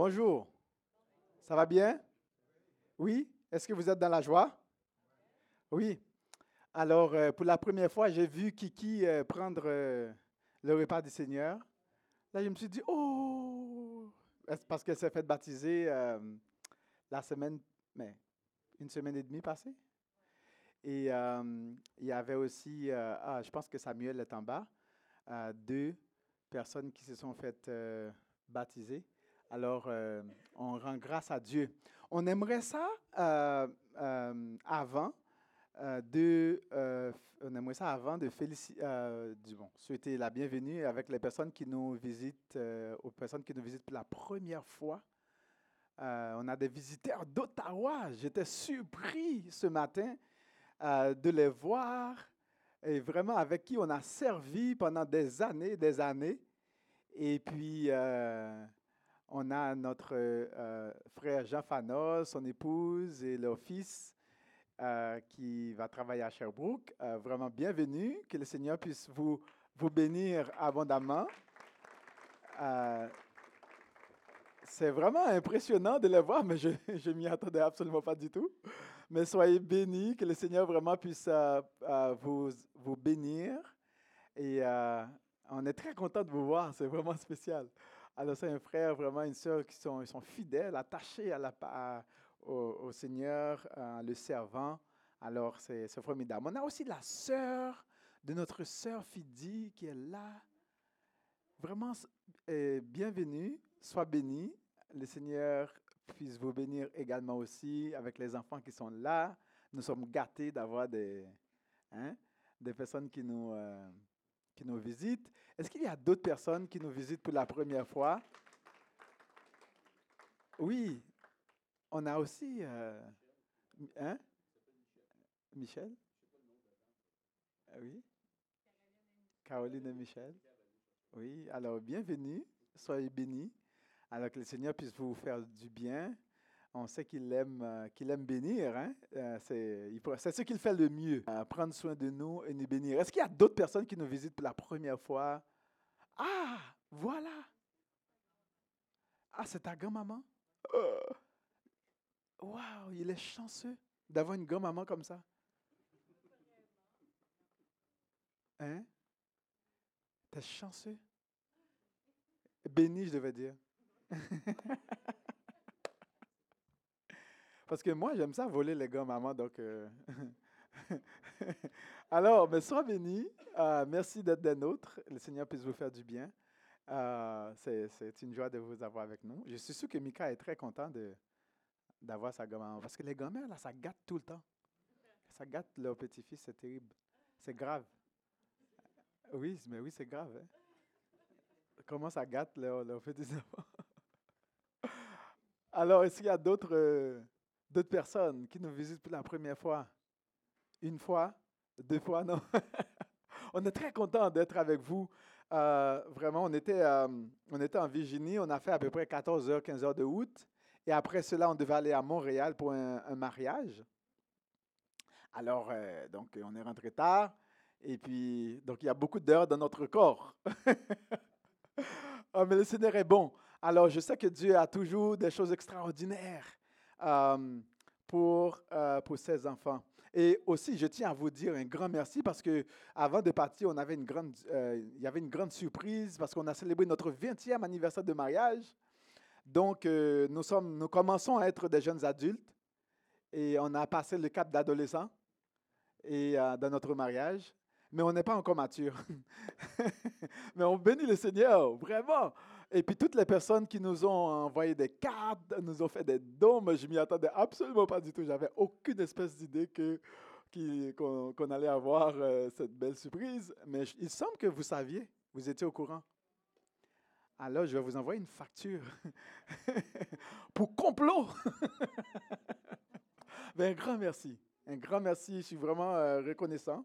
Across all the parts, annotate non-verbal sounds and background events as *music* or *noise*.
Bonjour. Ça va bien? Oui? Est-ce que vous êtes dans la joie? Oui. Alors, euh, pour la première fois, j'ai vu Kiki euh, prendre euh, le repas du Seigneur. Là, je me suis dit, oh! Parce qu'elle s'est fait baptiser la semaine, mais une semaine et demie passée? Et il y avait aussi, ah, je pense que Samuel est en bas, deux personnes qui se sont faites baptiser. Alors, euh, on rend grâce à Dieu. On aimerait ça euh, euh, avant de, on aimerait ça avant de féliciter, bon, souhaiter la bienvenue avec les personnes qui nous visitent, aux personnes qui nous visitent pour la première fois. on a des visiteurs d'Ottawa. J'étais surpris ce matin de les voir et vraiment avec qui on a servi pendant des années, des années. Et puis, on a notre euh, frère Jean son épouse et leur fils euh, qui va travailler à Sherbrooke. Euh, vraiment bienvenue. Que le Seigneur puisse vous, vous bénir abondamment. c'est vraiment impressionnant de les voir, mais je *laughs* ne m'y attendais absolument pas du tout. Mais soyez bénis, que le Seigneur vraiment puisse vous, vous bénir. Et on est très content de vous voir, c'est vraiment spécial. Alors, c'est un frère, vraiment une sœur qui sont, fidèles, attachés à la, au, Seigneur, le servant. Alors, c'est formidable. On a aussi la sœur de notre sœur Fidi qui est là. Vraiment, bienvenue, sois béni. Le Seigneur puisse vous bénir également aussi avec les enfants qui sont là. Nous sommes gâtés d'avoir des, hein, des personnes qui nous, euh, qui nous visitent. Est-ce qu'il y a d'autres personnes qui nous visitent pour la première fois? Oui, on a aussi... Euh, hein? Michel? Ah oui? Caroline et Michel? Oui, alors bienvenue, soyez bénis. Alors que le Seigneur puisse vous faire du bien on sait qu'il aime, euh, qu'il aime bénir. Hein? Euh, c'est, ce qu'il fait le mieux, prendre soin de nous et nous bénir. Est-ce qu'il y a d'autres personnes qui nous visitent pour la première fois? Ah, voilà. Ah, c'est ta grand-maman? Waouh, il est chanceux d'avoir une grand-maman comme ça. Hein? T'es chanceux? Béni, je devais dire. *laughs* Parce que moi, j'aime ça voler les gars, maman. Donc, euh, *laughs* Alors, mais sois béni. Euh, merci d'être des nôtres. Le Seigneur puisse vous faire du bien. Euh, c'est une joie de vous avoir avec nous. Je suis sûr que Mika est très content d'avoir sa maman Parce que les gamins, là, ça gâte tout le temps. Ça gâte leur petit-fils, c'est terrible. C'est grave. Oui, mais oui, c'est grave. Hein. Comment ça gâte leur, leur petits-enfants? *laughs* Alors, est-ce qu'il y a d'autres d'autres personnes qui nous visitent pour la première fois. Une fois, deux fois, non. *laughs* on est très content d'être avec vous. Euh, vraiment, on était, euh, on était en Virginie, on a fait à peu près 14 heures, 15 heures de août. Et après cela, on devait aller à Montréal pour un, mariage. Alors, euh, donc, on est rentré tard. Et puis, donc, il y a beaucoup d'heures dans notre corps. oh, *laughs* mais le Seigneur est bon. Alors, je sais que Dieu a toujours des choses extraordinaires euh, pour, euh, pour ces enfants. Et aussi, je tiens à vous dire un grand merci parce que avant de partir, on avait une grande, euh, il y avait une grande surprise parce qu'on a célébré notre 20e anniversaire de mariage. Donc, nous, sommes, nous commençons à être des jeunes adultes et on a passé le cap d'adolescent et dans notre mariage, mais on n'est pas encore mature. *laughs* mais on bénit le Seigneur, vraiment. Et puis toutes les personnes qui nous ont envoyé des cartes, nous ont fait des dons, mais je m'y attendais absolument pas du tout. J'avais aucune espèce d'idée que qu'on allait avoir euh, cette belle surprise. Mais il semble que vous saviez, vous étiez au courant. Alors, je vais vous envoyer une facture *laughs* pour complot. mais *laughs* un grand merci. Un grand merci. Je suis vraiment euh, reconnaissant.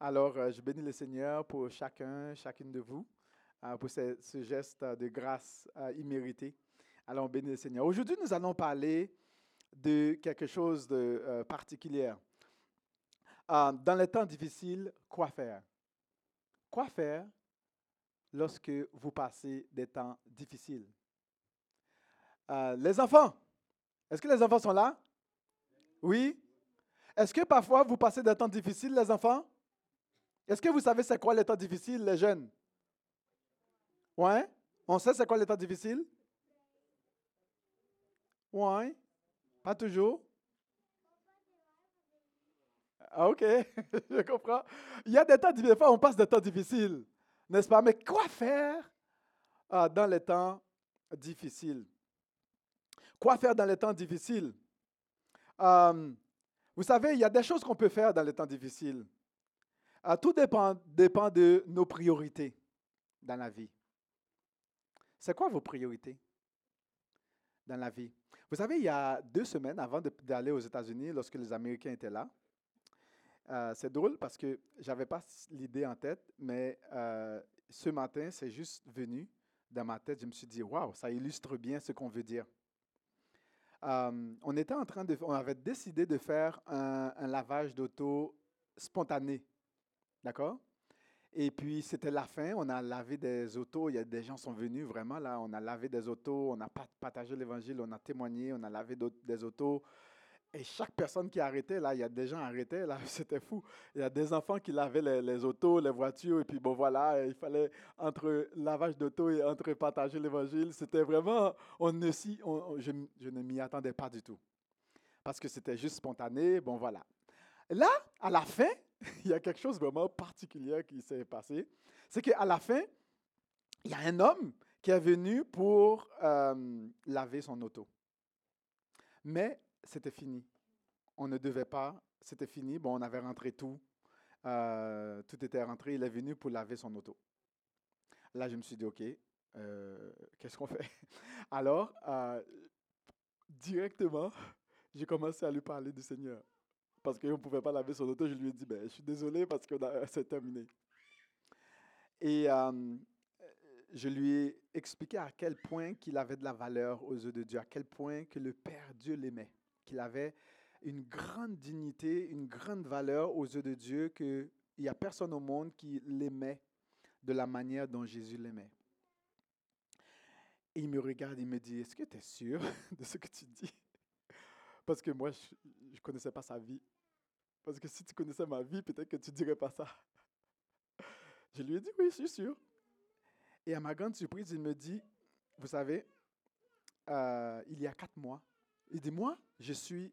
Alors, euh, je bénis le Seigneur pour chacun, chacune de vous. Euh, pour ce, geste de grâce euh, immérité. Allons bénir le Seigneur. Aujourd'hui, nous allons parler de quelque chose de euh, particulier. dans les temps difficiles, quoi faire? Quoi faire lorsque vous passez des temps difficiles? Euh, les enfants, est-ce que les enfants sont là? Oui? Est-ce que parfois vous passez des temps difficiles, les enfants? Est-ce que vous savez c'est quoi les temps difficiles, les jeunes? Ouais? On sait c'est quoi les temps difficiles? Ouais? Pas toujours? Ah, OK, *laughs* je comprends. Il y a des temps difficiles, on passe des temps difficiles, n'est-ce pas? Mais quoi faire ah, dans les temps difficiles? Quoi faire dans les temps difficiles? Euh, vous savez, il y a des choses qu'on peut faire dans les temps difficiles. Euh, tout dépend, dépend de nos priorités dans la vie. C'est quoi vos priorités dans la vie? Vous savez, il y a deux semaines avant d'aller aux États-Unis, lorsque les Américains étaient là, euh, c'est drôle parce que je n'avais pas l'idée en tête, mais ce matin, c'est juste venu dans ma tête. Je me suis dit, waouh, ça illustre bien ce qu'on veut dire. Euh, on était en train de, on avait décidé de faire un, lavage d'auto spontané, d'accord? Et puis c'était la fin, on a lavé des autos, il y a des gens sont venus vraiment là, on a lavé des autos, on a partagé l'évangile, on a témoigné, on a lavé des autos. Et chaque personne qui arrêtait, là, il y a des gens arrêtés, là, *laughs* c'était fou. Il y a des enfants qui lavaient les, autos, les voitures, et puis bon, voilà, il fallait, entre lavage d'auto et entre partager l'évangile, c'était vraiment, on ne je, je ne m'y attendais pas du tout. Parce que c'était juste spontané, bon, voilà. Là, à la fin, *laughs* il y a quelque chose vraiment particulier qui s'est passé. C'est qu'à la fin, il y a un homme qui est venu pour euh, laver son auto. Mais c'était fini. On ne devait pas, c'était fini. Bon, on avait rentré tout. Euh, tout était rentré. Il est venu pour laver son auto. Là, je me suis dit, OK, euh, qu'est-ce qu'on fait? *laughs* Alors, directement, *laughs* j'ai commencé à lui parler du Seigneur. Parce qu'on ne pouvait pas laver son auto. Je lui ai dit, ben, je suis désolé parce que *laughs* c'est terminé. Et je lui ai expliqué à quel point qu'il avait de la valeur aux yeux de Dieu, à quel point que le Père Dieu l'aimait qu'il avait une grande dignité, une grande valeur aux yeux de Dieu, qu'il n'y a personne au monde qui l'aimait de la manière dont Jésus l'aimait. Et il me regarde, il me dit, est-ce que tu es sûr *laughs* de ce que tu dis? Parce que moi, je ne connaissais pas sa vie. Parce que si tu connaissais ma vie, peut-être que tu ne dirais pas ça. *laughs* Je lui ai dit, oui, je suis sûr. Et à ma grande surprise, il me dit, vous savez, euh, il y a quatre mois, il dit, moi, je suis,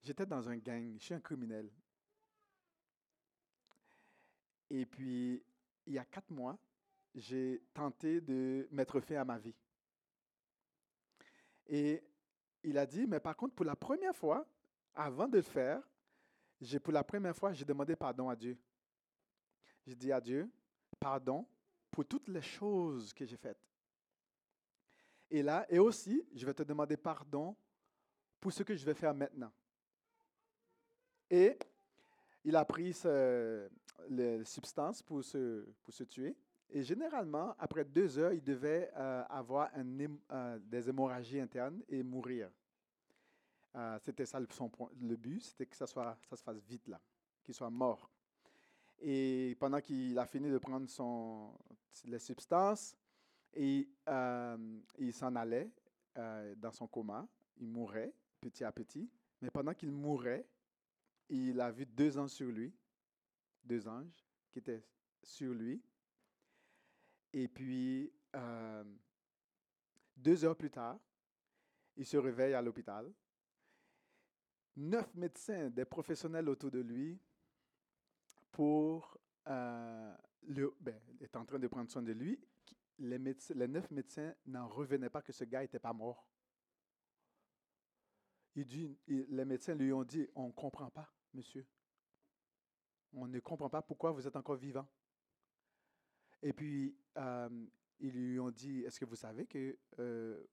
j'étais dans un gang, je suis un criminel. Et puis, il y a quatre mois, j'ai tenté de mettre fin à ma vie. Et il a dit, mais par contre, pour la première fois, avant de le faire, j'ai, pour la première fois, j'ai demandé pardon à Dieu. J'ai dit à Dieu, pardon pour toutes les choses que j'ai faites. Et là, et aussi, je vais te demander pardon pour ce que je vais faire maintenant. Et il a pris les substances pour se, pour se tuer. Et généralement, après deux heures, il devait euh, avoir euh, des hémorragies internes et mourir. Euh, c'était ça le but, c'était que ça, soit, ça se fasse vite là, qu'il soit mort. Et pendant qu'il a fini de prendre son, les substances, et, il s'en allait dans son coma, il mourait petit à petit. Mais pendant qu'il mourait, il a vu deux anges sur lui, deux anges qui étaient sur lui. Et puis, euh, deux heures plus tard, il se réveille à l'hôpital. Neuf médecins, des professionnels autour de lui, pour euh, ben, est en train de prendre soin de lui. Les, les neuf médecins n'en revenaient pas que ce gars n'était pas mort. Les médecins lui ont dit, on ne comprend pas, monsieur. On ne comprend pas pourquoi vous êtes encore vivant. Et puis, euh, ils lui ont dit, est-ce que vous savez que euh,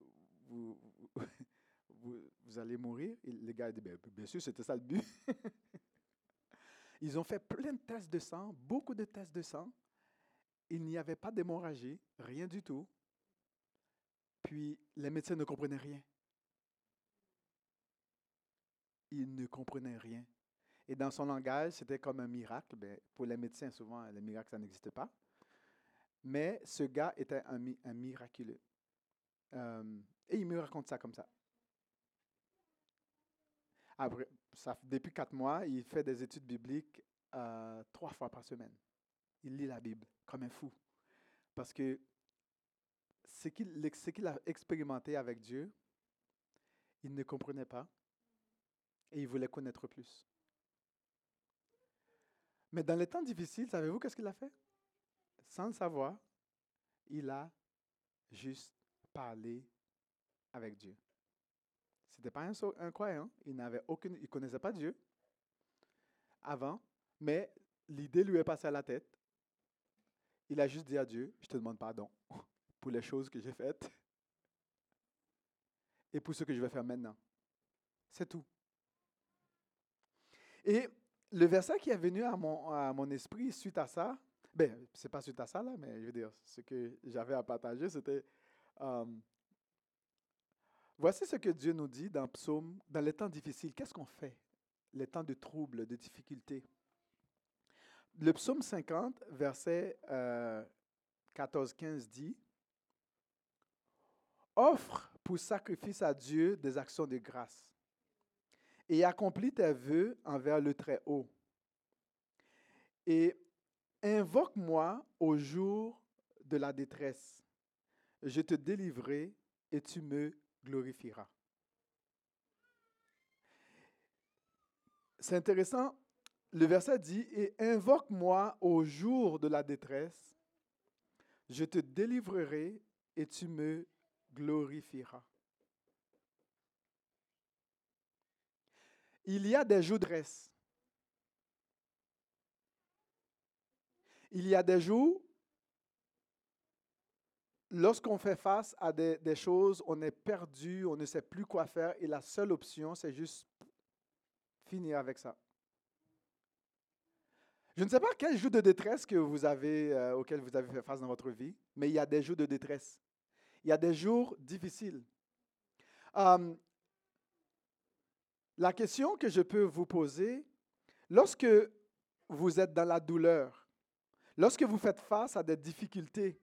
vous, allez mourir Et le gars a dit, ben, bien sûr, c'était ça le but. *laughs* Ils ont fait plein de tests de sang, beaucoup de tests de sang. Il n'y avait pas d'hémorragie, rien du tout. Puis les médecins ne comprenaient rien il ne comprenait rien. Et dans son langage, c'était comme un miracle. Ben, pour les médecins, souvent, les miracles, ça n'existe pas. Mais ce gars était un, un miraculeux. Euh, et il me raconte ça comme ça. Après, ça, depuis quatre mois, il fait des études bibliques euh, trois fois par semaine. Il lit la Bible comme un fou. Parce que ce qu'il a expérimenté avec Dieu, il ne comprenait pas et il voulait connaître plus. Mais dans les temps difficiles, savez-vous qu'est-ce qu'il a fait? Sans le savoir, il a juste parlé avec Dieu. Ce n'était pas un, un, croyant, il n'avait aucune, il connaissait pas Dieu avant, mais l'idée lui est passée à la tête. Il a juste dit à Dieu, je te demande pardon *laughs* pour les choses que j'ai faites *laughs* et pour ce que je vais faire maintenant. C'est tout. Et le verset qui est venu à mon, à mon esprit suite à ça, ben, c'est pas suite à ça, là, mais je veux dire, ce que j'avais à partager, c'était euh, Voici ce que Dieu nous dit dans Psaume, dans les temps difficiles. Qu'est-ce qu'on fait Les temps de troubles, de difficultés? Le psaume 50, verset 14-15 euh, dit Offre pour sacrifice à Dieu des actions de grâce et accomplis tes vœux envers le Très-Haut. Et invoque-moi au jour de la détresse. Je te délivrerai et tu me glorifieras. C'est intéressant, le verset dit, et invoque-moi au jour de la détresse, je te délivrerai et tu me glorifieras. Il y a des jours de reste. Il y a des jours, lorsqu'on fait face à des, choses, on est perdu, on ne sait plus quoi faire et la seule option, c'est juste finir avec ça. Je ne sais pas quel jour de détresse que vous avez, euh, auquel vous avez fait face dans votre vie, mais il y a des jours de détresse. Il y a des jours difficiles. Um, la question que je peux vous poser, lorsque vous êtes dans la douleur, lorsque vous faites face à des difficultés,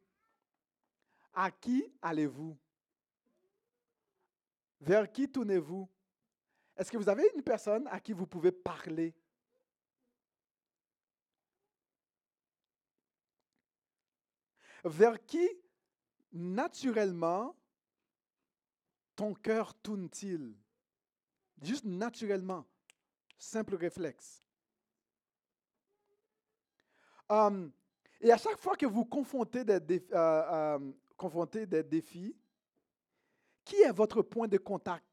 à qui allez-vous? Vers qui tournez-vous? Est-ce que vous avez une personne à qui vous pouvez parler? Vers qui, naturellement, ton cœur tourne-t-il? Juste naturellement. Simple réflexe. Um, et à chaque fois que vous confrontez des, euh, euh, des défis, qui est votre point de contact?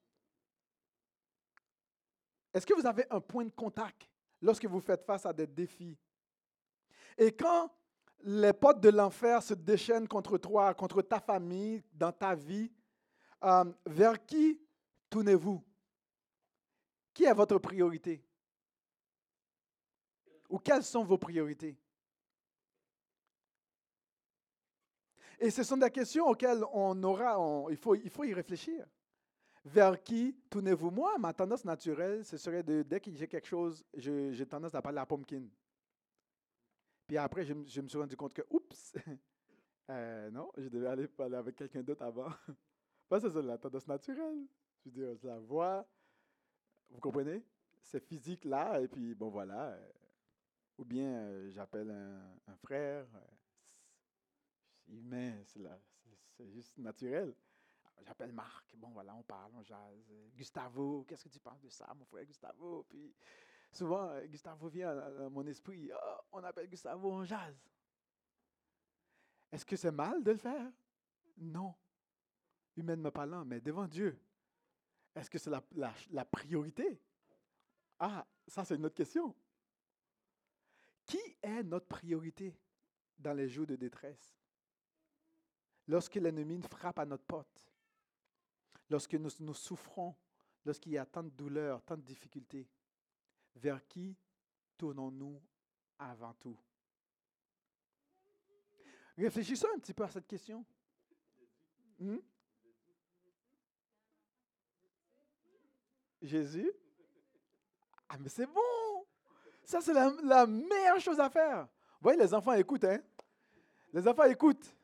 Est-ce que vous avez un point de contact lorsque vous faites face à des défis? Et quand les potes de l'enfer se déchaînent contre toi, contre ta famille, dans ta vie, um, vers qui tournez-vous? Qui est votre priorité? Ou quelles sont vos priorités? Et ce sont des questions auxquelles on aura, il, faut, il faut y réfléchir. Vers qui tournez-vous? Moi, ma tendance naturelle, ce serait de, dès que j'ai quelque chose, j'ai tendance à parler à Pumpkin. Puis après, je, je, me suis rendu compte que, oups, *laughs* euh, non, je devais aller parler avec quelqu'un d'autre avant. *laughs* Pas c'est la tendance naturelle. Je veux dire, je la vois, vous comprenez? C'est physique là, et puis bon voilà. Euh, ou bien euh, j'appelle un, frère. Humain, c'est juste naturel. J'appelle Marc, bon voilà, on parle, on jase. Gustavo, qu'est-ce que tu penses de ça, mon frère Gustavo? Puis souvent, Gustavo vient à, mon esprit, oh, on appelle Gustavo, on jase. Est-ce que c'est mal de le faire? Non. Humainement parlant, mais devant Dieu, est-ce que c'est la, priorité? Ah, ça c'est une autre question. Qui est notre priorité dans les jours de détresse? Lorsque l'ennemi frappe à notre porte, lorsque nous, souffrons, lorsqu'il y a tant de douleurs, tant de difficultés, vers qui tournons-nous avant tout? Réfléchissons un petit peu à cette question. Hmm? Jésus? Ah, mais c'est bon! Ça, c'est la, meilleure chose à faire. Vous voyez, les enfants écoutent, hein? Les enfants écoutent.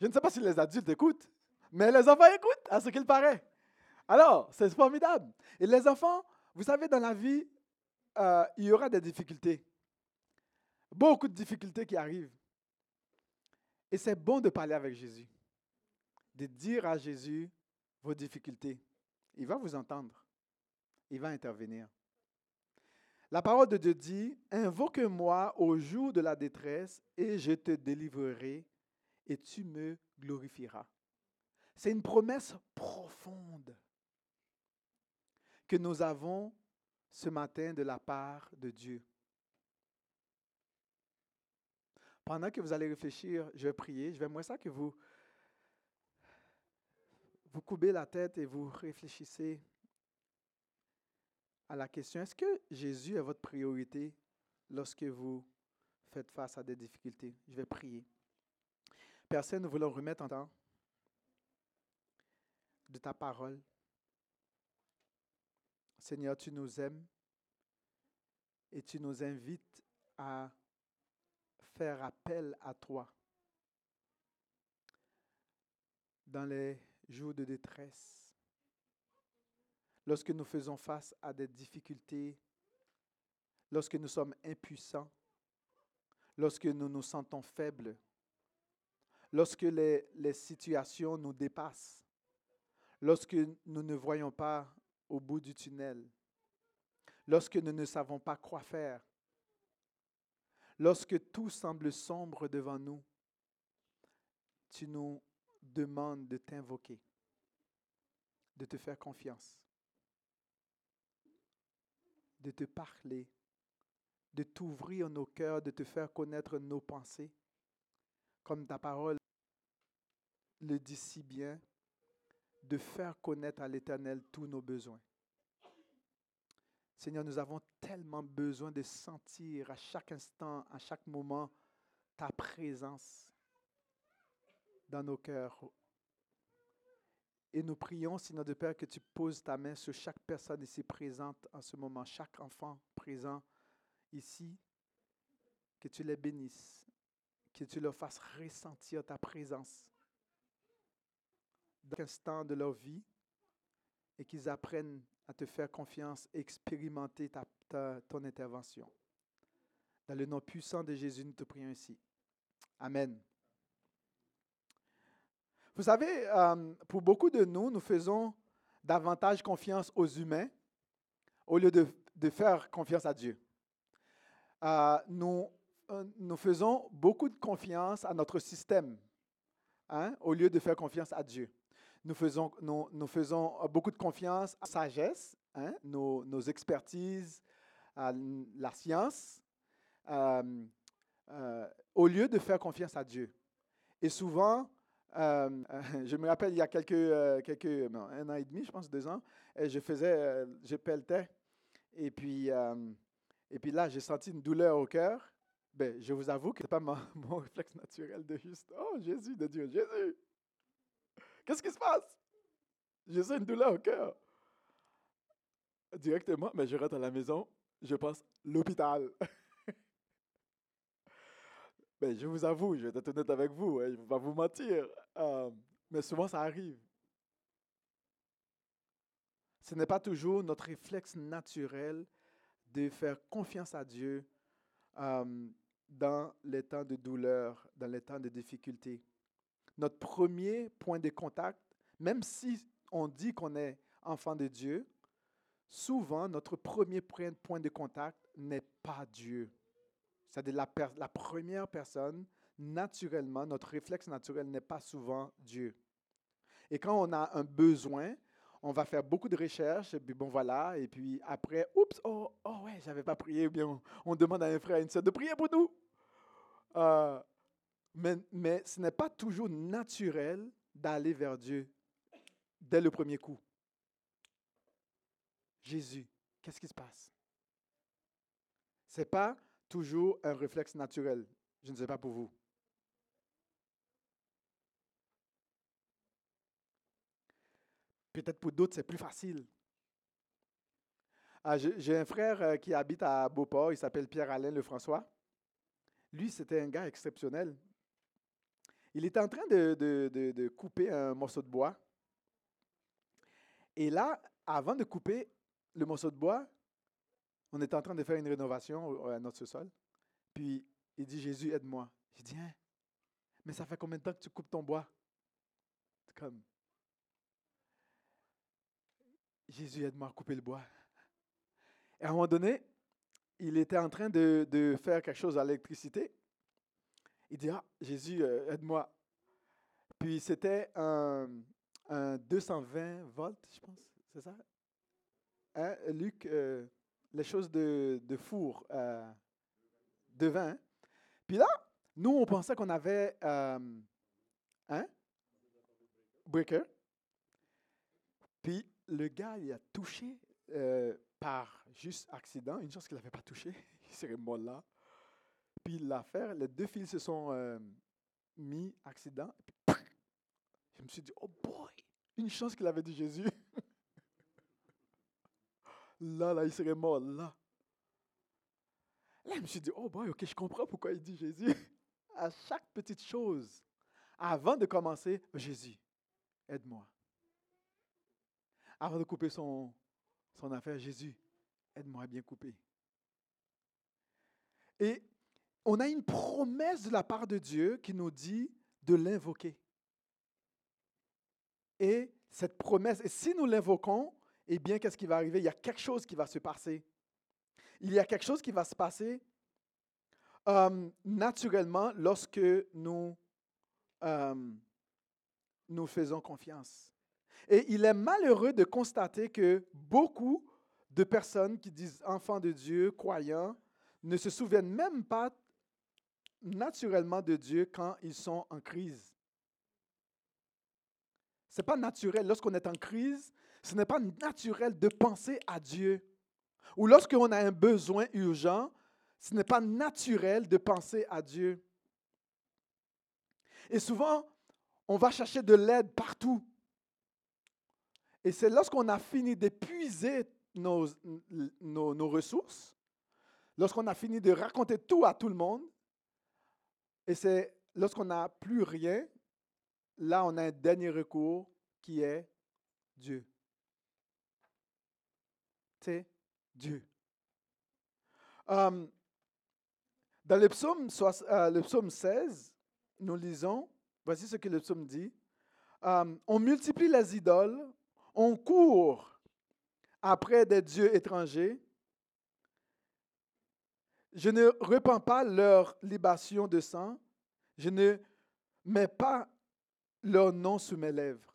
Je ne sais pas si les adultes écoutent, Mais les enfants écoutent, à ce qu'il paraît. Alors, c'est formidable. Et les enfants, vous savez, dans la vie, euh, il y aura des difficultés. Beaucoup de difficultés qui arrivent. Et c'est bon de parler avec Jésus, de dire à Jésus vos difficultés. Il va vous entendre. Il va intervenir. La parole de Dieu dit, Invoque-moi au jour de la détresse et je te délivrerai et tu me glorifieras. C'est une promesse profonde que nous avons ce matin de la part de Dieu. Pendant que vous allez réfléchir, je vais prier. Je vais moi ça que vous vous coubez la tête et vous réfléchissez à la question, est-ce que Jésus est votre priorité lorsque vous faites face à des difficultés? Je vais prier. Personne nous voulons remettre en temps de ta parole. Seigneur, tu nous aimes et tu nous invites à faire appel à toi dans les jours de détresse, lorsque nous faisons face à des difficultés, lorsque nous sommes impuissants, lorsque nous nous sentons faibles, lorsque les, situations nous dépassent, lorsque nous ne voyons pas au bout du tunnel, lorsque nous ne savons pas quoi faire, lorsque tout semble sombre devant nous, tu nous demandes de t'invoquer, de te faire confiance, de te parler, de t'ouvrir nos cœurs, de te faire connaître nos pensées, comme ta parole le dit si bien, de faire connaître à l'Éternel tous nos besoins. Seigneur, nous avons tellement besoin de sentir à chaque instant, à chaque moment, ta présence dans nos cœurs. Et nous prions, Seigneur de Père, que tu poses ta main sur chaque personne ici présente en ce moment, chaque enfant présent ici, que tu les bénisses, que tu leur fasses ressentir ta présence dans instant de leur vie et qu'ils apprennent à te faire confiance et expérimenter ta, ton intervention. Dans le nom puissant de Jésus, nous te prions ici. Amen. Vous savez, euh, pour beaucoup de nous, nous faisons davantage confiance aux humains au lieu de, de faire confiance à Dieu. Euh, nous, euh, nous faisons beaucoup de confiance à notre système hein, au lieu de faire confiance à Dieu nous faisons, nous, nous faisons beaucoup de confiance à la sagesse, hein, nos, nos, expertises, à la science, euh, euh, au lieu de faire confiance à Dieu. Et souvent, euh, *laughs* je me rappelle il y a quelques, quelques un an et demi, je pense deux ans, je faisais, je pelletais, et puis, et puis là, j'ai senti une douleur au cœur. Ben, je vous avoue que ce n'est pas mon, *laughs* mon réflexe naturel de juste, oh Jésus de Dieu, Jésus. Qu'est-ce qui se passe? J'ai une douleur au cœur. Directement, mais je rentre à la maison, je pense l'hôpital. *laughs* ben, je vous avoue, je vais être honnête avec vous, hein, je ne vais pas vous mentir, euh, mais souvent ça arrive. Ce n'est pas toujours notre réflexe naturel de faire confiance à Dieu euh, dans les temps de douleur, dans les temps de difficulté notre premier point de contact, même si on dit qu'on est enfant de Dieu, souvent notre premier point de contact n'est pas Dieu. C'est-à-dire la, la première personne, naturellement, notre réflexe naturel n'est pas souvent Dieu. Et quand on a un besoin, on va faire beaucoup de recherches, et puis bon voilà, et puis après, oups, oh, oh ouais, j'avais pas prié, bien on, demande à un frère et une soeur de prier pour nous. Euh, mais, ce n'est pas toujours naturel d'aller vers Dieu dès le premier coup. Jésus, qu'est-ce qui se passe? Ce n'est pas toujours un réflexe naturel. Je ne sais pas pour vous. Peut-être pour d'autres, c'est plus facile. Ah, j'ai un frère euh, qui habite à Beauport, il s'appelle Pierre-Alain Lefrançois. Lui, c'était un gars exceptionnel. Il était en train de, couper un morceau de bois. Et là, avant de couper le morceau de bois, on était en train de faire une rénovation à notre sol. Puis il dit, Jésus, aide-moi. J'ai dit, hein, mais ça fait combien de temps que tu coupes ton bois? Comme, Jésus, aide-moi à couper le bois. Et à un moment donné, il était en train de faire quelque chose à l'électricité. Il dit, ah, Jésus, euh, aide-moi. Puis c'était un, un, 220 volts, je pense, c'est ça? Hein, Luc, euh, les choses de, de four, euh, de vin. Hein? Puis là, nous, on pensait qu'on avait un hein? breaker. Puis le gars, il a touché par juste accident, une chose qu'il n'avait pas touché, *laughs* il serait mort là. Puis l'affaire, les deux fils se sont euh, mis accident. je me suis dit, oh boy, une chance qu'il avait dit Jésus. *laughs* là, là, il serait mort là. Là, je me suis dit, oh boy, ok, je comprends pourquoi il dit Jésus. *laughs* à chaque petite chose, avant de commencer, Jésus, aide-moi. Avant de couper son, son affaire, Jésus, aide-moi à bien couper. Et on a une promesse de la part de Dieu qui nous dit de l'invoquer. Et cette promesse, et si nous l'invoquons, eh bien, qu'est-ce qui va arriver? Il y a quelque chose qui va se passer. Il y a quelque chose qui va se passer euh, naturellement lorsque nous, euh, nous faisons confiance. Et il est malheureux de constater que beaucoup de personnes qui disent enfants de Dieu, croyants, ne se souviennent même pas naturellement de Dieu quand ils sont en crise. Ce n'est pas naturel. Lorsqu'on est en crise, ce n'est pas naturel de penser à Dieu. Ou lorsqu'on a un besoin urgent, ce n'est pas naturel de penser à Dieu. Et souvent, on va chercher de l'aide partout. Et c'est lorsqu'on a fini d'épuiser nos, nos, nos, ressources, lorsqu'on a fini de raconter tout à tout le monde, et c'est lorsqu'on n'a plus rien, là, on a un dernier recours qui est Dieu. C'est Dieu. Dans le psaume, euh, le psaume 16, nous lisons, voici ce que le psaume dit. On multiplie les idoles, on court après des dieux étrangers. Je ne repens pas leur libation de sang. Je ne mets pas leur nom sous mes lèvres.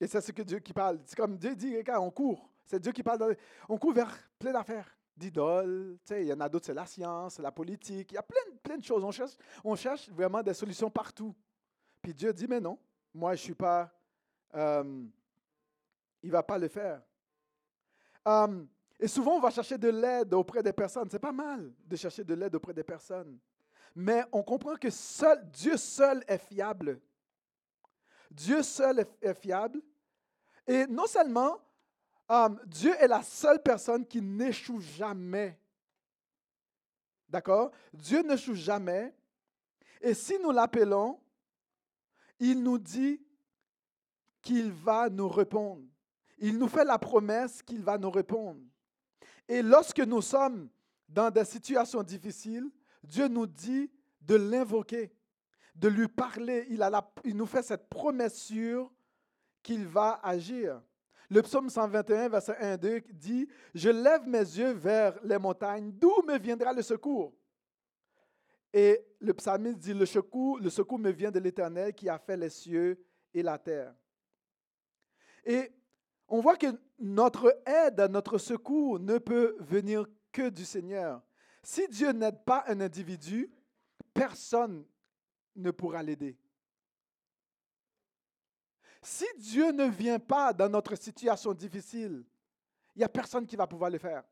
Et c'est ce que Dieu qui parle. C'est comme Dieu dit, regarde, on court. C'est Dieu qui parle. on court vers plein d'affaires, d'idoles. il y en a d'autres, c'est la science, la politique. Il y a plein, plein de choses. On cherche, on cherche vraiment des solutions partout. Puis Dieu dit, mais non, moi, je ne suis pas... Euh, il ne va pas le faire. Um, et souvent, on va chercher de l'aide auprès des personnes. C'est pas mal de chercher de l'aide auprès des personnes. Mais on comprend que seul, Dieu seul est fiable. Dieu seul est, fiable. Et non seulement, um, Dieu est la seule personne qui n'échoue jamais. D'accord? Dieu n'échoue jamais. Et si nous l'appelons, il nous dit qu'il va nous répondre il nous fait la promesse qu'il va nous répondre. Et lorsque nous sommes dans des situations difficiles, Dieu nous dit de l'invoquer, de lui parler. Il, nous fait cette promesse sûre qu'il va agir. Le psaume 121, verset 1 2 dit Je lève mes yeux vers les montagnes, d'où me viendra le secours Et le psalmiste dit Le secours, me vient de l'Éternel qui a fait les cieux et la terre. On voit que notre aide, notre secours ne peut venir que du Seigneur. Si Dieu n'aide pas un individu, personne ne pourra l'aider. Si Dieu ne vient pas dans notre situation difficile, il n'y a personne qui va pouvoir le faire.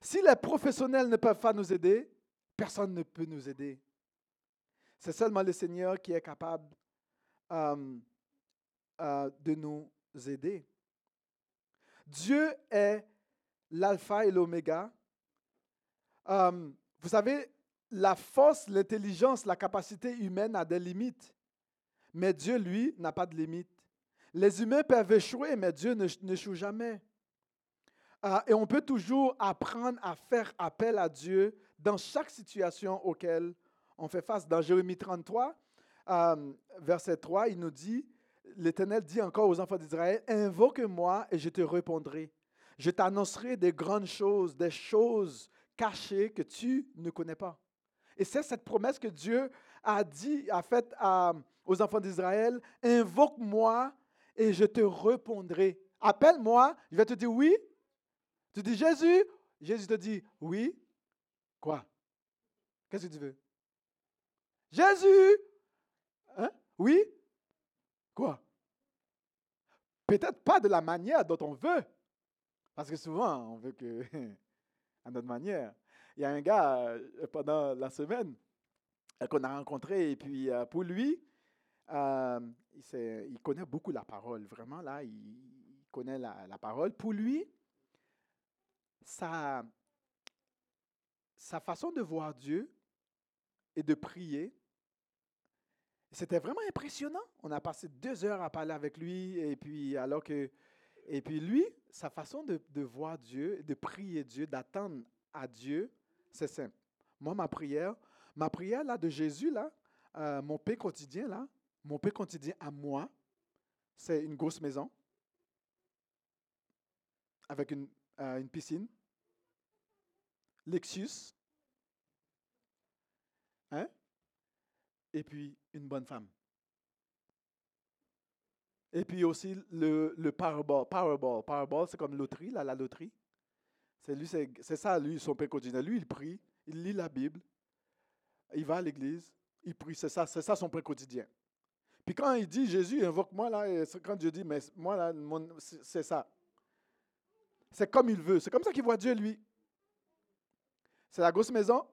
Si les professionnels ne peuvent pas nous aider, personne ne peut nous aider. C'est seulement le Seigneur qui est capable euh, de nous aider. Dieu est l'alpha et l'oméga. Euh, vous savez, la force, l'intelligence, la capacité humaine a des limites. Mais Dieu, lui, n'a pas de limites. Les humains peuvent échouer, mais Dieu n'échoue jamais. Ah, et on peut toujours apprendre à faire appel à Dieu dans chaque situation auquel on fait face. Dans Jérémie 33, euh, verset 3, il nous dit, l'Éternel dit encore aux enfants d'Israël, invoque-moi et je te répondrai. Je t'annoncerai des grandes choses, des choses cachées que tu ne connais pas. Et c'est cette promesse que Dieu a dit, a faite aux enfants d'Israël, invoque-moi et je te répondrai. Appelle-moi, je vais te dire oui. Tu dis Jésus, Jésus te dit oui. Quoi? Qu'est-ce que tu veux? Jésus Hein? Oui? Quoi? Peut-être pas de la manière dont on veut. Parce que souvent, on veut que *laughs* à notre manière. Il y a un gars euh, pendant la semaine euh, qu'on a rencontré, et puis euh, pour lui, il, connaît beaucoup la parole, vraiment, là, il connaît la, parole. Pour lui, sa façon de voir Dieu et de prier, c'était vraiment impressionnant. On a passé deux heures à parler avec lui, et puis alors que, et puis lui, sa façon de, voir Dieu, de prier Dieu, d'attendre à Dieu, c'est simple. Moi, ma prière, ma prière là de Jésus là, euh, mon paix quotidien là, mon paix quotidien à moi, c'est une grosse maison avec une, euh, une piscine, Lexus, hein, et puis une bonne femme. Et puis aussi le, le Powerball. Powerball, c'est comme loterie, la loterie. C'est lui, c'est ça, lui, son père quotidien. Lui, il prie, il lit la Bible, il va à l'église, il prie. C'est ça, c'est ça son pain quotidien. Puis quand il dit Jésus, invoque-moi là, quand Dieu dit, mais moi là, c'est ça. C'est comme il veut. C'est comme ça qu'il voit Dieu, lui. C'est la grosse maison,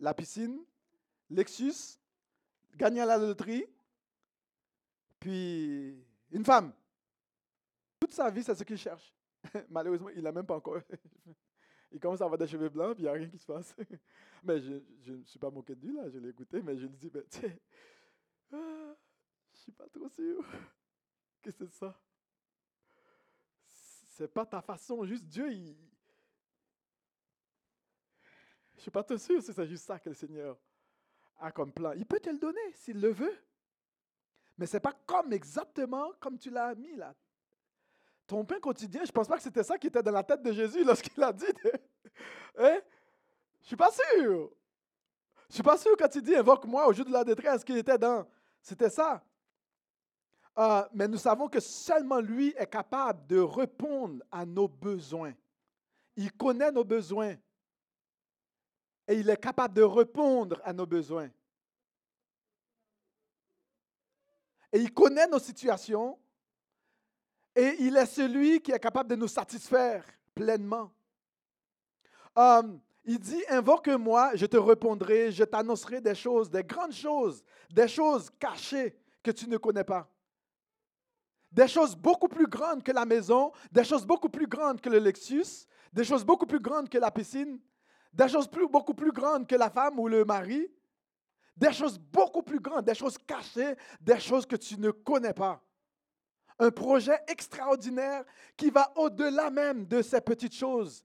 la piscine, Lexus, gagner à la loterie, puis une femme. Toute sa vie, c'est ce qu'il cherche. *laughs* Malheureusement, il n'a même pas encore. *laughs* il commence à avoir des cheveux blancs, puis il n'y a rien qui se passe. *laughs* mais je ne suis pas moqué de lui, là, je l'ai écouté, mais je lui dis, ben, sais, ah, je suis pas trop sûr que c'est ça? C'est pas ta façon, juste Dieu, il. Je suis pas trop sûr si c'est juste ça que le Seigneur comme plan. Il peut te le donner s'il le veut. Mais ce n'est pas comme exactement comme tu l'as mis là. Ton pain quotidien, je ne pense pas que c'était ça qui était dans la tête de Jésus *laughs* lorsqu'il a dit. hein? Je ne suis pas sûr. Je ne suis pas sûr quand il dit invoque-moi au jour de la détresse qu'il était dans. C'était ça. Euh, mais nous savons que seulement lui est capable de répondre à nos besoins. Il connaît nos besoins. Et il est capable de répondre à nos besoins. Et il connaît nos situations et il est celui qui est capable de nous satisfaire pleinement. Um, il dit, invoque-moi, je te répondrai, je t'annoncerai des choses, des grandes choses, des choses cachées que tu ne connais pas. Des choses beaucoup plus grandes que la maison, des choses beaucoup plus grandes que le Lexus, des choses beaucoup plus grandes que la piscine, des choses beaucoup plus grandes que la femme ou le mari, des choses beaucoup plus grandes, des choses cachées, des choses que tu ne connais pas un projet extraordinaire qui va au-delà même de ces petites choses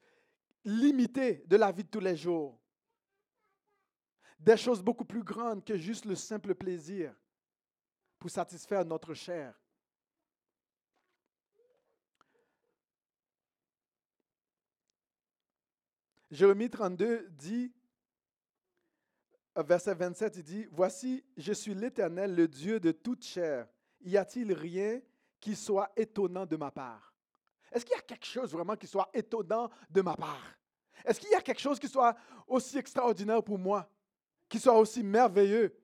limitées de la vie de tous les jours. Des choses beaucoup plus grandes que juste le simple plaisir pour satisfaire notre chair. Jérémie 32 dit, verset 27, il dit, Voici, je suis l'Éternel, le Dieu de toute chair. Y a-t-il rien qui soit étonnant de ma part? Est-ce qu'il y a quelque chose vraiment qui soit étonnant de ma part? Est-ce qu'il y a quelque chose qui soit aussi extraordinaire pour moi? Qui soit aussi merveilleux?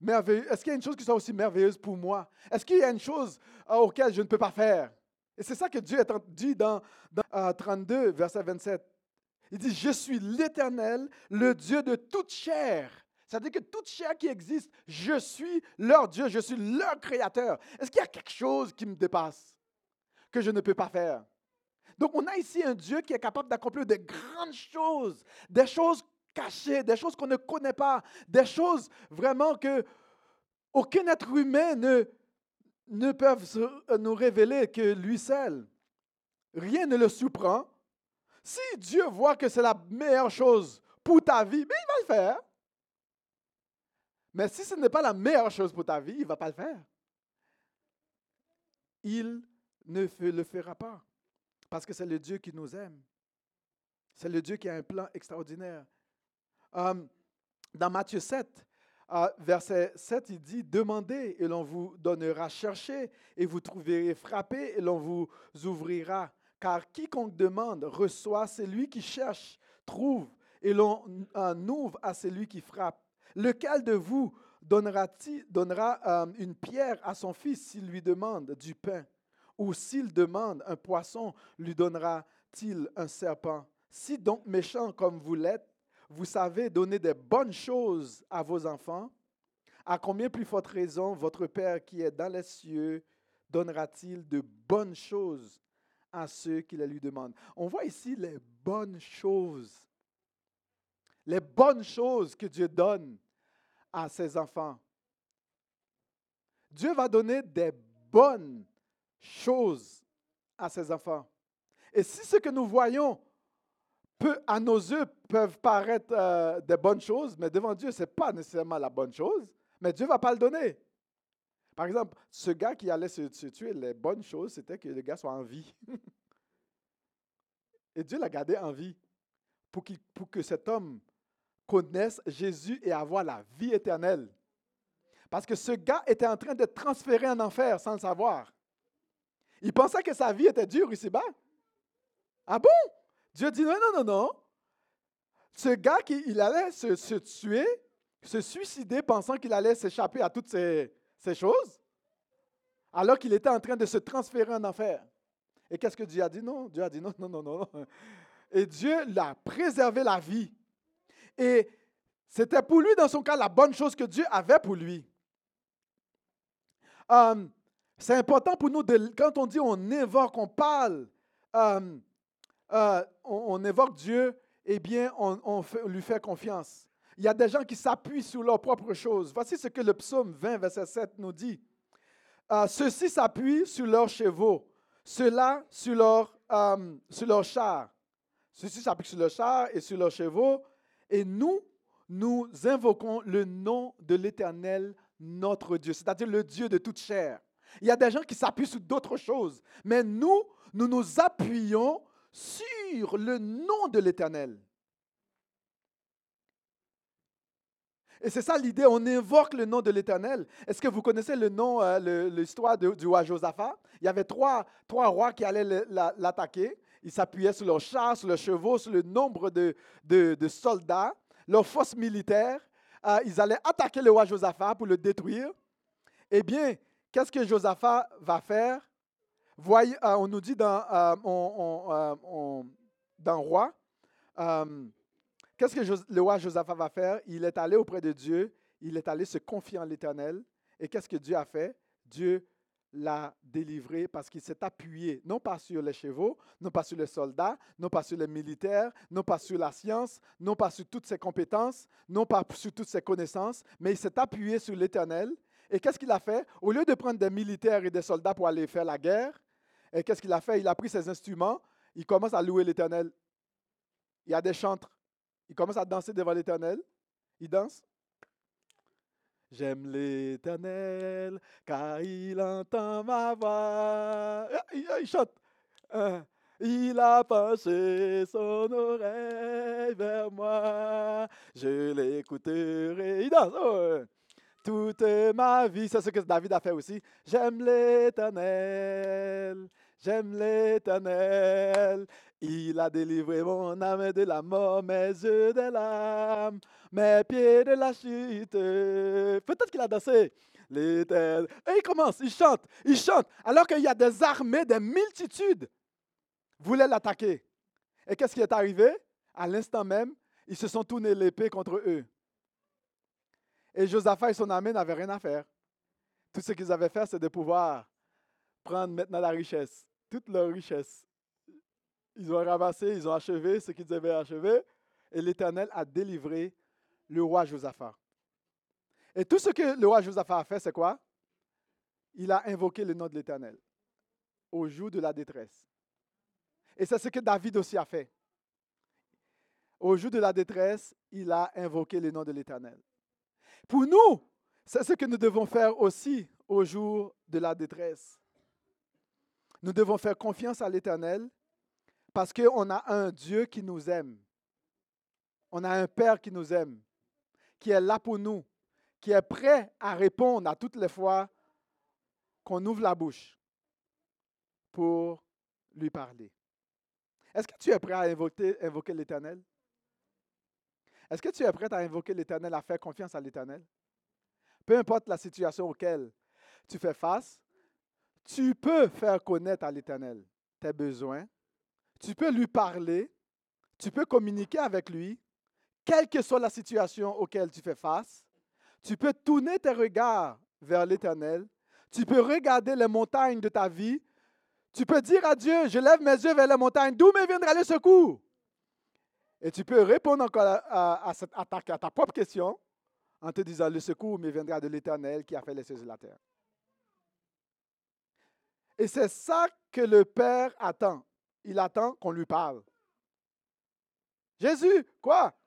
merveilleux? Est-ce qu'il y a une chose qui soit aussi merveilleuse pour moi? Est-ce qu'il y a une chose euh, auquel je ne peux pas faire? Et c'est ça que Dieu dit dans, dans 32, euh, verset 27. Il dit, je suis l'Éternel, le Dieu de toute chair. C'est-à-dire que toute chair qui existe, je suis leur Dieu, je suis leur créateur. Est-ce qu'il y a quelque chose qui me dépasse, que je ne peux pas faire? Donc on a ici un Dieu qui est capable d'accomplir de grandes choses, des choses cachées, des choses qu'on ne connaît pas, des choses vraiment que aucun être humain ne, ne peut nous révéler que lui seul. Rien ne le surprend. Si Dieu voit que c'est la meilleure chose pour ta vie, mais il va le faire. Mais si ce n'est pas la meilleure chose pour ta vie, il ne va pas le faire. Il ne le fera pas. Parce que c'est le Dieu qui nous aime. C'est le Dieu qui a un plan extraordinaire. Um, dans Matthieu 7, uh, verset 7, il dit, Demandez et l'on vous donnera, cherchez et vous trouverez, frappez et l'on vous ouvrira. Car quiconque demande reçoit, celui qui cherche trouve, et l'on ouvre à celui qui frappe. Lequel de vous donnera, donnera euh, une pierre à son fils s'il lui demande du pain? Ou s'il demande un poisson, lui donnera-t-il un serpent? Si donc méchant comme vous l'êtes, vous savez donner des bonnes choses à vos enfants, à combien plus forte raison votre Père qui est dans les cieux donnera-t-il de bonnes choses à ceux qui les lui demandent. On voit ici les bonnes choses. Les bonnes choses que Dieu donne à ses enfants. Dieu va donner des bonnes choses à ses enfants. Et si ce que nous voyons peut, à nos yeux peuvent paraître euh, des bonnes choses, mais devant Dieu, ce n'est pas nécessairement la bonne chose, mais Dieu ne va pas le donner. Par exemple, ce gars qui allait se, tuer, les bonnes choses, c'était que le gars soit en vie. *laughs* et Dieu l'a gardé en vie pour, pour que cet homme connaisse Jésus et avoir la vie éternelle. Parce que ce gars était en train de transférer en enfer sans le savoir. Il pensait que sa vie était dure ici-bas. Ah bon? Dieu dit non, non, non, non. Ce gars, qui, il allait se, se tuer, se suicider, pensant qu'il allait s'échapper à toutes ces, ces choses, alors qu'il était en train de se transférer en enfer. Et qu'est-ce que Dieu a dit? Non, Dieu a dit non, non, non, non. Et Dieu l'a préservé la vie. Et c'était pour lui, dans son cas, la bonne chose que Dieu avait pour lui. Euh, c'est important pour nous, quand on dit on évoque, on parle, euh, euh, on, évoque Dieu, eh bien, on, lui fait confiance. Il y a des gens qui s'appuient sur leurs propres choses. Voici ce que le psaume 20, verset 7 nous dit. Euh, Ceux-ci s'appuient sur leurs chevaux, ceux-là sur leurs euh, sur chars. Ceux-ci s'appuient sur leurs chars et sur leurs chevaux. Et nous, nous invoquons le nom de l'Éternel, notre Dieu, c'est-à-dire le Dieu de toute chair. Il y a des gens qui s'appuient sur d'autres choses, mais nous, nous nous appuyons sur le nom de l'Éternel. Et c'est ça l'idée, on invoque le nom de l'Éternel. Est-ce que vous connaissez le nom, euh, l'histoire du roi Josaphat? Il y avait trois, trois rois qui allaient l'attaquer. Ils s'appuyaient sur leurs chars, sur leurs chevaux, sur le nombre de, de, soldats, leurs forces militaires. Euh, ils allaient attaquer le roi Josaphat pour le détruire. Eh bien, qu'est-ce que Josaphat va faire? Voyez, euh, on nous dit dans, on, dans Roi, Qu'est-ce que le roi Josaphat va faire? Il est allé auprès de Dieu, il est allé se confier en l'Éternel. Et qu'est-ce que Dieu a fait? Dieu l'a délivré parce qu'il s'est appuyé, non pas sur les chevaux, non pas sur les soldats, non pas sur les militaires, non pas sur la science, non pas sur toutes ses compétences, non pas sur toutes ses connaissances, mais il s'est appuyé sur l'Éternel. Et qu'est-ce qu'il a fait? Au lieu de prendre des militaires et des soldats pour aller faire la guerre, qu'est-ce qu'il a fait? Il a pris ses instruments, il commence à louer l'Éternel. Il y a des chantres, il commence à danser devant l'Éternel. Il danse. J'aime l'Éternel, car il entend ma voix. Ah, il, chante. Ah, il a penché son oreille vers moi. Je l'écouterai. Il danse. Toute ma vie, c'est ce que David a fait aussi. J'aime l'Éternel, j'aime l'Éternel. Il a délivré mon âme de la mort, mes yeux de l'âme, mes pieds de la chute. Peut-être qu'il a dansé. L'éternel. Et il commence, il chante, il chante, alors qu'il y a des armées, des multitudes voulaient l'attaquer. Et qu'est-ce qui est arrivé? À l'instant même, ils se sont tournés l'épée contre eux. Et Josaphat et son armée n'avaient rien à faire. Tout ce qu'ils avaient fait, c'est de pouvoir prendre maintenant la richesse, toute leur richesse, ils ont ramassé, ils ont achevé ce qu'ils devaient achever. et l'Éternel a délivré le roi Josaphat. Et tout ce que le roi Josaphat a fait, c'est quoi? Il a invoqué le nom de l'Éternel au jour de la détresse. Et c'est ce que David aussi a fait. Au jour de la détresse, il a invoqué le nom de l'Éternel. Pour nous, c'est ce que nous devons faire aussi au jour de la détresse. Nous devons faire confiance à l'Éternel parce qu'on a un Dieu qui nous aime. On a un Père qui nous aime, qui est là pour nous, qui est prêt à répondre à toutes les fois qu'on ouvre la bouche pour lui parler. Est-ce que tu es prêt à invoquer, l'Éternel? Est-ce que tu es prêt à invoquer l'Éternel, à faire confiance à l'Éternel? Peu importe la situation auquel tu fais face, tu peux faire connaître à l'Éternel tes besoins, tu peux lui parler, tu peux communiquer avec lui, quelle que soit la situation auquel tu fais face. Tu peux tourner tes regards vers l'Éternel. Tu peux regarder les montagnes de ta vie. Tu peux dire à Dieu, je lève mes yeux vers les montagnes, d'où me viendra le secours? Et tu peux répondre encore à, ta propre question en te disant, le secours me viendra de l'Éternel qui a fait les cieux et la terre. Et c'est ça que le Père attend. Il attend qu'on lui parle. Jésus, quoi?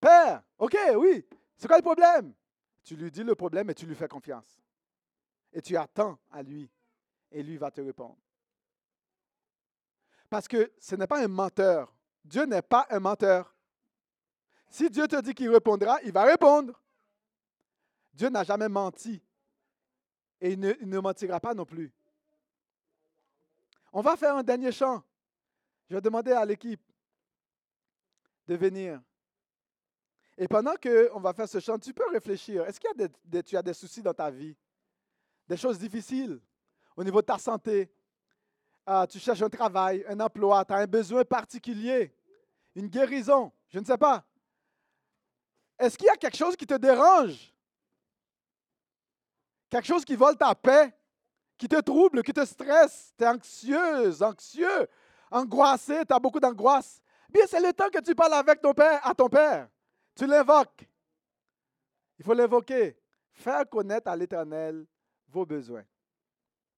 Père, OK, oui. C'est quoi le problème? Tu lui dis le problème et tu lui fais confiance. Et tu attends à lui. Et lui va te répondre. Parce que ce n'est pas un menteur. Dieu n'est pas un menteur. Si Dieu te dit qu'il répondra, il va répondre. Dieu n'a jamais menti. Et il ne, mentira pas non plus. On va faire un dernier chant. Je vais demander à l'équipe de venir. Et pendant qu'on va faire ce chant, tu peux réfléchir. Est-ce qu'il y a des, tu as des soucis dans ta vie? Des choses difficiles au niveau de ta santé? Ah, tu cherches un travail, un emploi, tu as un besoin particulier, une guérison, je ne sais pas. Est-ce qu'il y a quelque chose qui te dérange? Quelque chose qui vole ta paix, qui te trouble, qui te stresse, tu es anxieuse, anxieux, angoissé, tu as beaucoup d'angoisse. Bien, c'est le temps que tu parles avec ton père, à ton père. Tu l'invoques. Il faut l'invoquer. Faire connaître à l'Éternel vos besoins.